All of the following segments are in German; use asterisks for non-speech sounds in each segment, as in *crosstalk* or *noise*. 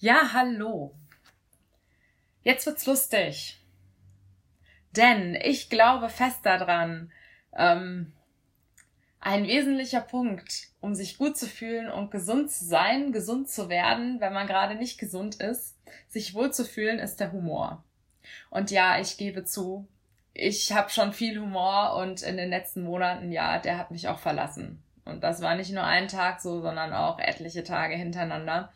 Ja, hallo. Jetzt wird's lustig. Denn ich glaube fest daran, ähm, ein wesentlicher Punkt, um sich gut zu fühlen und gesund zu sein, gesund zu werden, wenn man gerade nicht gesund ist, sich wohl zu fühlen, ist der Humor. Und ja, ich gebe zu, ich habe schon viel Humor und in den letzten Monaten, ja, der hat mich auch verlassen. Und das war nicht nur ein Tag so, sondern auch etliche Tage hintereinander.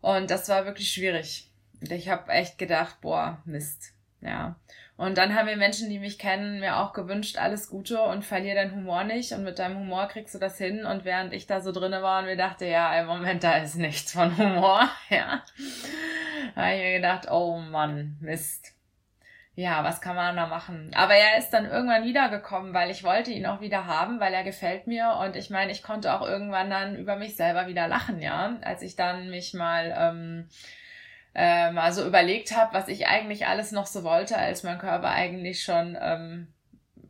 Und das war wirklich schwierig. Und ich habe echt gedacht, boah, Mist. Ja. Und dann haben mir Menschen, die mich kennen, mir auch gewünscht, alles Gute und verlier deinen Humor nicht. Und mit deinem Humor kriegst du das hin. Und während ich da so drinne war und mir dachte, ja, im Moment, da ist nichts von Humor, *laughs* ja, habe ich mir gedacht, oh Mann, Mist. Ja, was kann man da machen? Aber er ist dann irgendwann wiedergekommen, weil ich wollte ihn auch wieder haben, weil er gefällt mir. Und ich meine, ich konnte auch irgendwann dann über mich selber wieder lachen, ja. Als ich dann mich mal ähm, äh, mal so überlegt habe, was ich eigentlich alles noch so wollte, als mein Körper eigentlich schon ähm,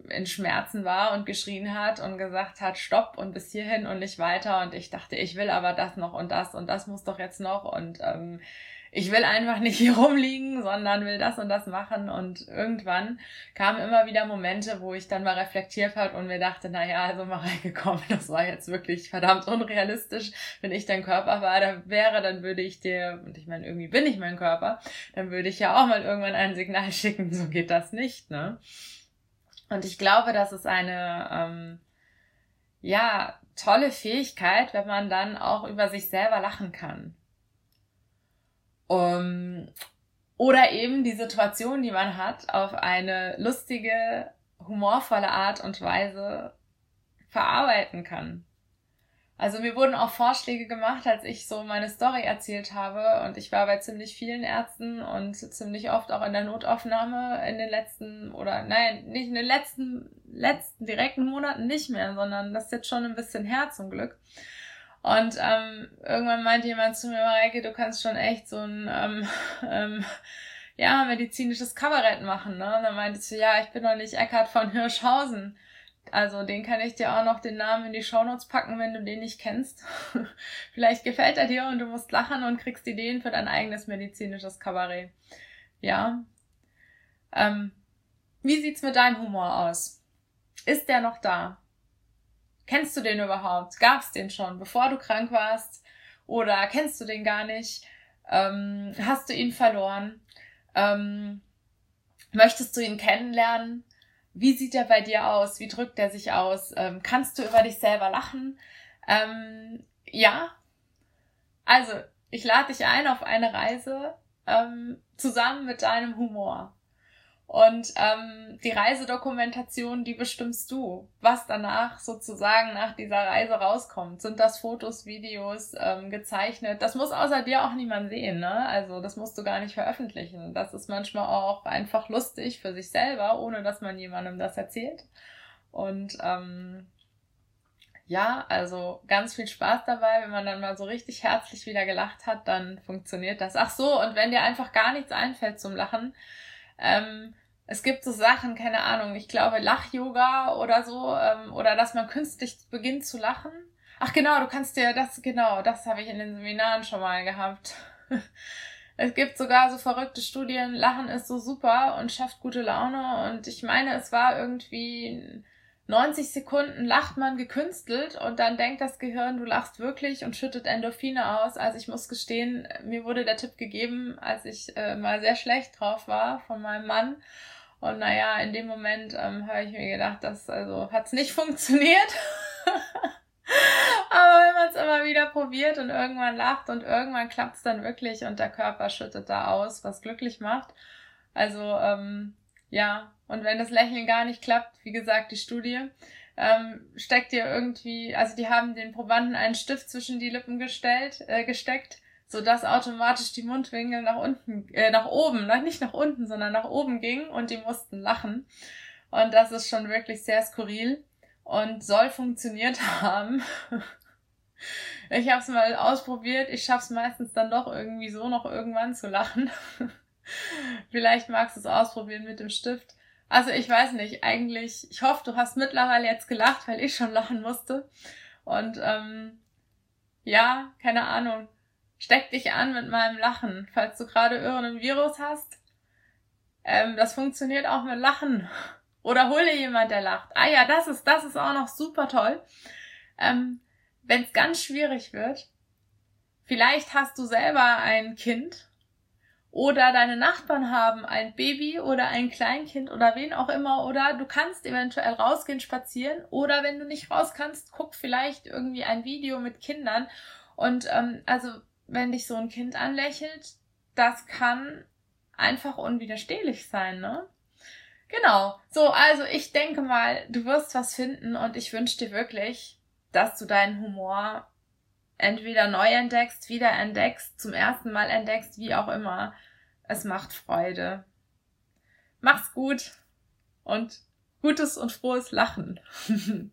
in Schmerzen war und geschrien hat und gesagt hat, stopp und bis hierhin und nicht weiter. Und ich dachte, ich will aber das noch und das und das muss doch jetzt noch. Und ähm, ich will einfach nicht hier rumliegen, sondern will das und das machen. Und irgendwann kamen immer wieder Momente, wo ich dann mal reflektiert habe und mir dachte, naja, also mal reingekommen, *laughs* das war jetzt wirklich verdammt unrealistisch. Wenn ich dein Körper war, da wäre, dann würde ich dir, und ich meine, irgendwie bin ich mein Körper, dann würde ich ja auch mal irgendwann ein Signal *laughs* schicken, so geht das nicht, ne? Und ich glaube, das ist eine, ähm, ja, tolle Fähigkeit, wenn man dann auch über sich selber lachen kann. Um, oder eben die Situation, die man hat, auf eine lustige, humorvolle Art und Weise verarbeiten kann. Also mir wurden auch Vorschläge gemacht, als ich so meine Story erzählt habe und ich war bei ziemlich vielen Ärzten und ziemlich oft auch in der Notaufnahme in den letzten oder nein, nicht in den letzten letzten direkten Monaten nicht mehr, sondern das ist jetzt schon ein bisschen her zum Glück. Und ähm, irgendwann meinte jemand zu mir, Mareike, du kannst schon echt so ein ähm, *laughs* ähm, ja, medizinisches Kabarett machen, ne? Und dann meinte sie, ja, ich bin doch nicht Eckhard von Hirschhausen. Also den kann ich dir auch noch den Namen in die Shownotes packen, wenn du den nicht kennst. *laughs* Vielleicht gefällt er dir und du musst lachen und kriegst Ideen für dein eigenes medizinisches Kabarett. Ja. Ähm, wie sieht's mit deinem Humor aus? Ist der noch da? Kennst du den überhaupt? Gab's den schon, bevor du krank warst? Oder kennst du den gar nicht? Ähm, hast du ihn verloren? Ähm, möchtest du ihn kennenlernen? Wie sieht er bei dir aus? Wie drückt er sich aus? Ähm, kannst du über dich selber lachen? Ähm, ja. Also, ich lade dich ein auf eine Reise ähm, zusammen mit deinem Humor. Und ähm, die Reisedokumentation, die bestimmst du. Was danach sozusagen nach dieser Reise rauskommt. Sind das Fotos, Videos, ähm, gezeichnet? Das muss außer dir auch niemand sehen, ne? Also das musst du gar nicht veröffentlichen. Das ist manchmal auch einfach lustig für sich selber, ohne dass man jemandem das erzählt. Und ähm, ja, also ganz viel Spaß dabei. Wenn man dann mal so richtig herzlich wieder gelacht hat, dann funktioniert das. Ach so, und wenn dir einfach gar nichts einfällt zum Lachen, ähm, es gibt so Sachen, keine Ahnung, ich glaube Lach-Yoga oder so, ähm, oder dass man künstlich beginnt zu lachen. Ach genau, du kannst dir das, genau, das habe ich in den Seminaren schon mal gehabt. *laughs* es gibt sogar so verrückte Studien, Lachen ist so super und schafft gute Laune. Und ich meine, es war irgendwie 90 Sekunden lacht man gekünstelt und dann denkt das Gehirn, du lachst wirklich und schüttet Endorphine aus. Also ich muss gestehen, mir wurde der Tipp gegeben, als ich äh, mal sehr schlecht drauf war von meinem Mann. Und naja, in dem Moment ähm, habe ich mir gedacht, das also hat's nicht *laughs* funktioniert. Aber wenn man es immer wieder probiert und irgendwann lacht und irgendwann klappt's dann wirklich und der Körper schüttet da aus, was glücklich macht. Also ähm, ja, und wenn das Lächeln gar nicht klappt, wie gesagt, die Studie, ähm, steckt ihr irgendwie, also die haben den Probanden einen Stift zwischen die Lippen gestellt, äh, gesteckt sodass automatisch die Mundwinkel nach unten, äh, nach oben, nicht nach unten, sondern nach oben gingen und die mussten lachen. Und das ist schon wirklich sehr skurril und soll funktioniert *laughs* haben. ich habe es mal ausprobiert. Ich schaffe es meistens dann doch irgendwie so noch irgendwann zu lachen. *laughs* Vielleicht magst du es ausprobieren mit dem Stift. Also ich weiß nicht, eigentlich, ich hoffe, du hast mittlerweile jetzt gelacht, weil ich schon lachen musste. Und ähm, ja, keine Ahnung Steck dich an mit meinem Lachen, falls du gerade irgendein Virus hast. Ähm, das funktioniert auch mit Lachen. Oder hol dir jemand, der lacht. Ah ja, das ist, das ist auch noch super toll. Ähm, Wenn es ganz schwierig wird, vielleicht hast du selber ein Kind oder deine Nachbarn haben ein Baby oder ein Kleinkind oder wen auch immer oder du kannst eventuell rausgehen spazieren oder wenn du nicht raus kannst, guck vielleicht irgendwie ein Video mit Kindern und ähm, also wenn dich so ein Kind anlächelt, das kann einfach unwiderstehlich sein, ne? Genau. So, also ich denke mal, du wirst was finden und ich wünsche dir wirklich, dass du deinen Humor entweder neu entdeckst, wieder entdeckst, zum ersten Mal entdeckst, wie auch immer. Es macht Freude. Mach's gut und gutes und frohes Lachen. *laughs*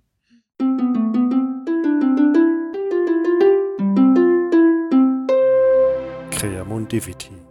Creamundivity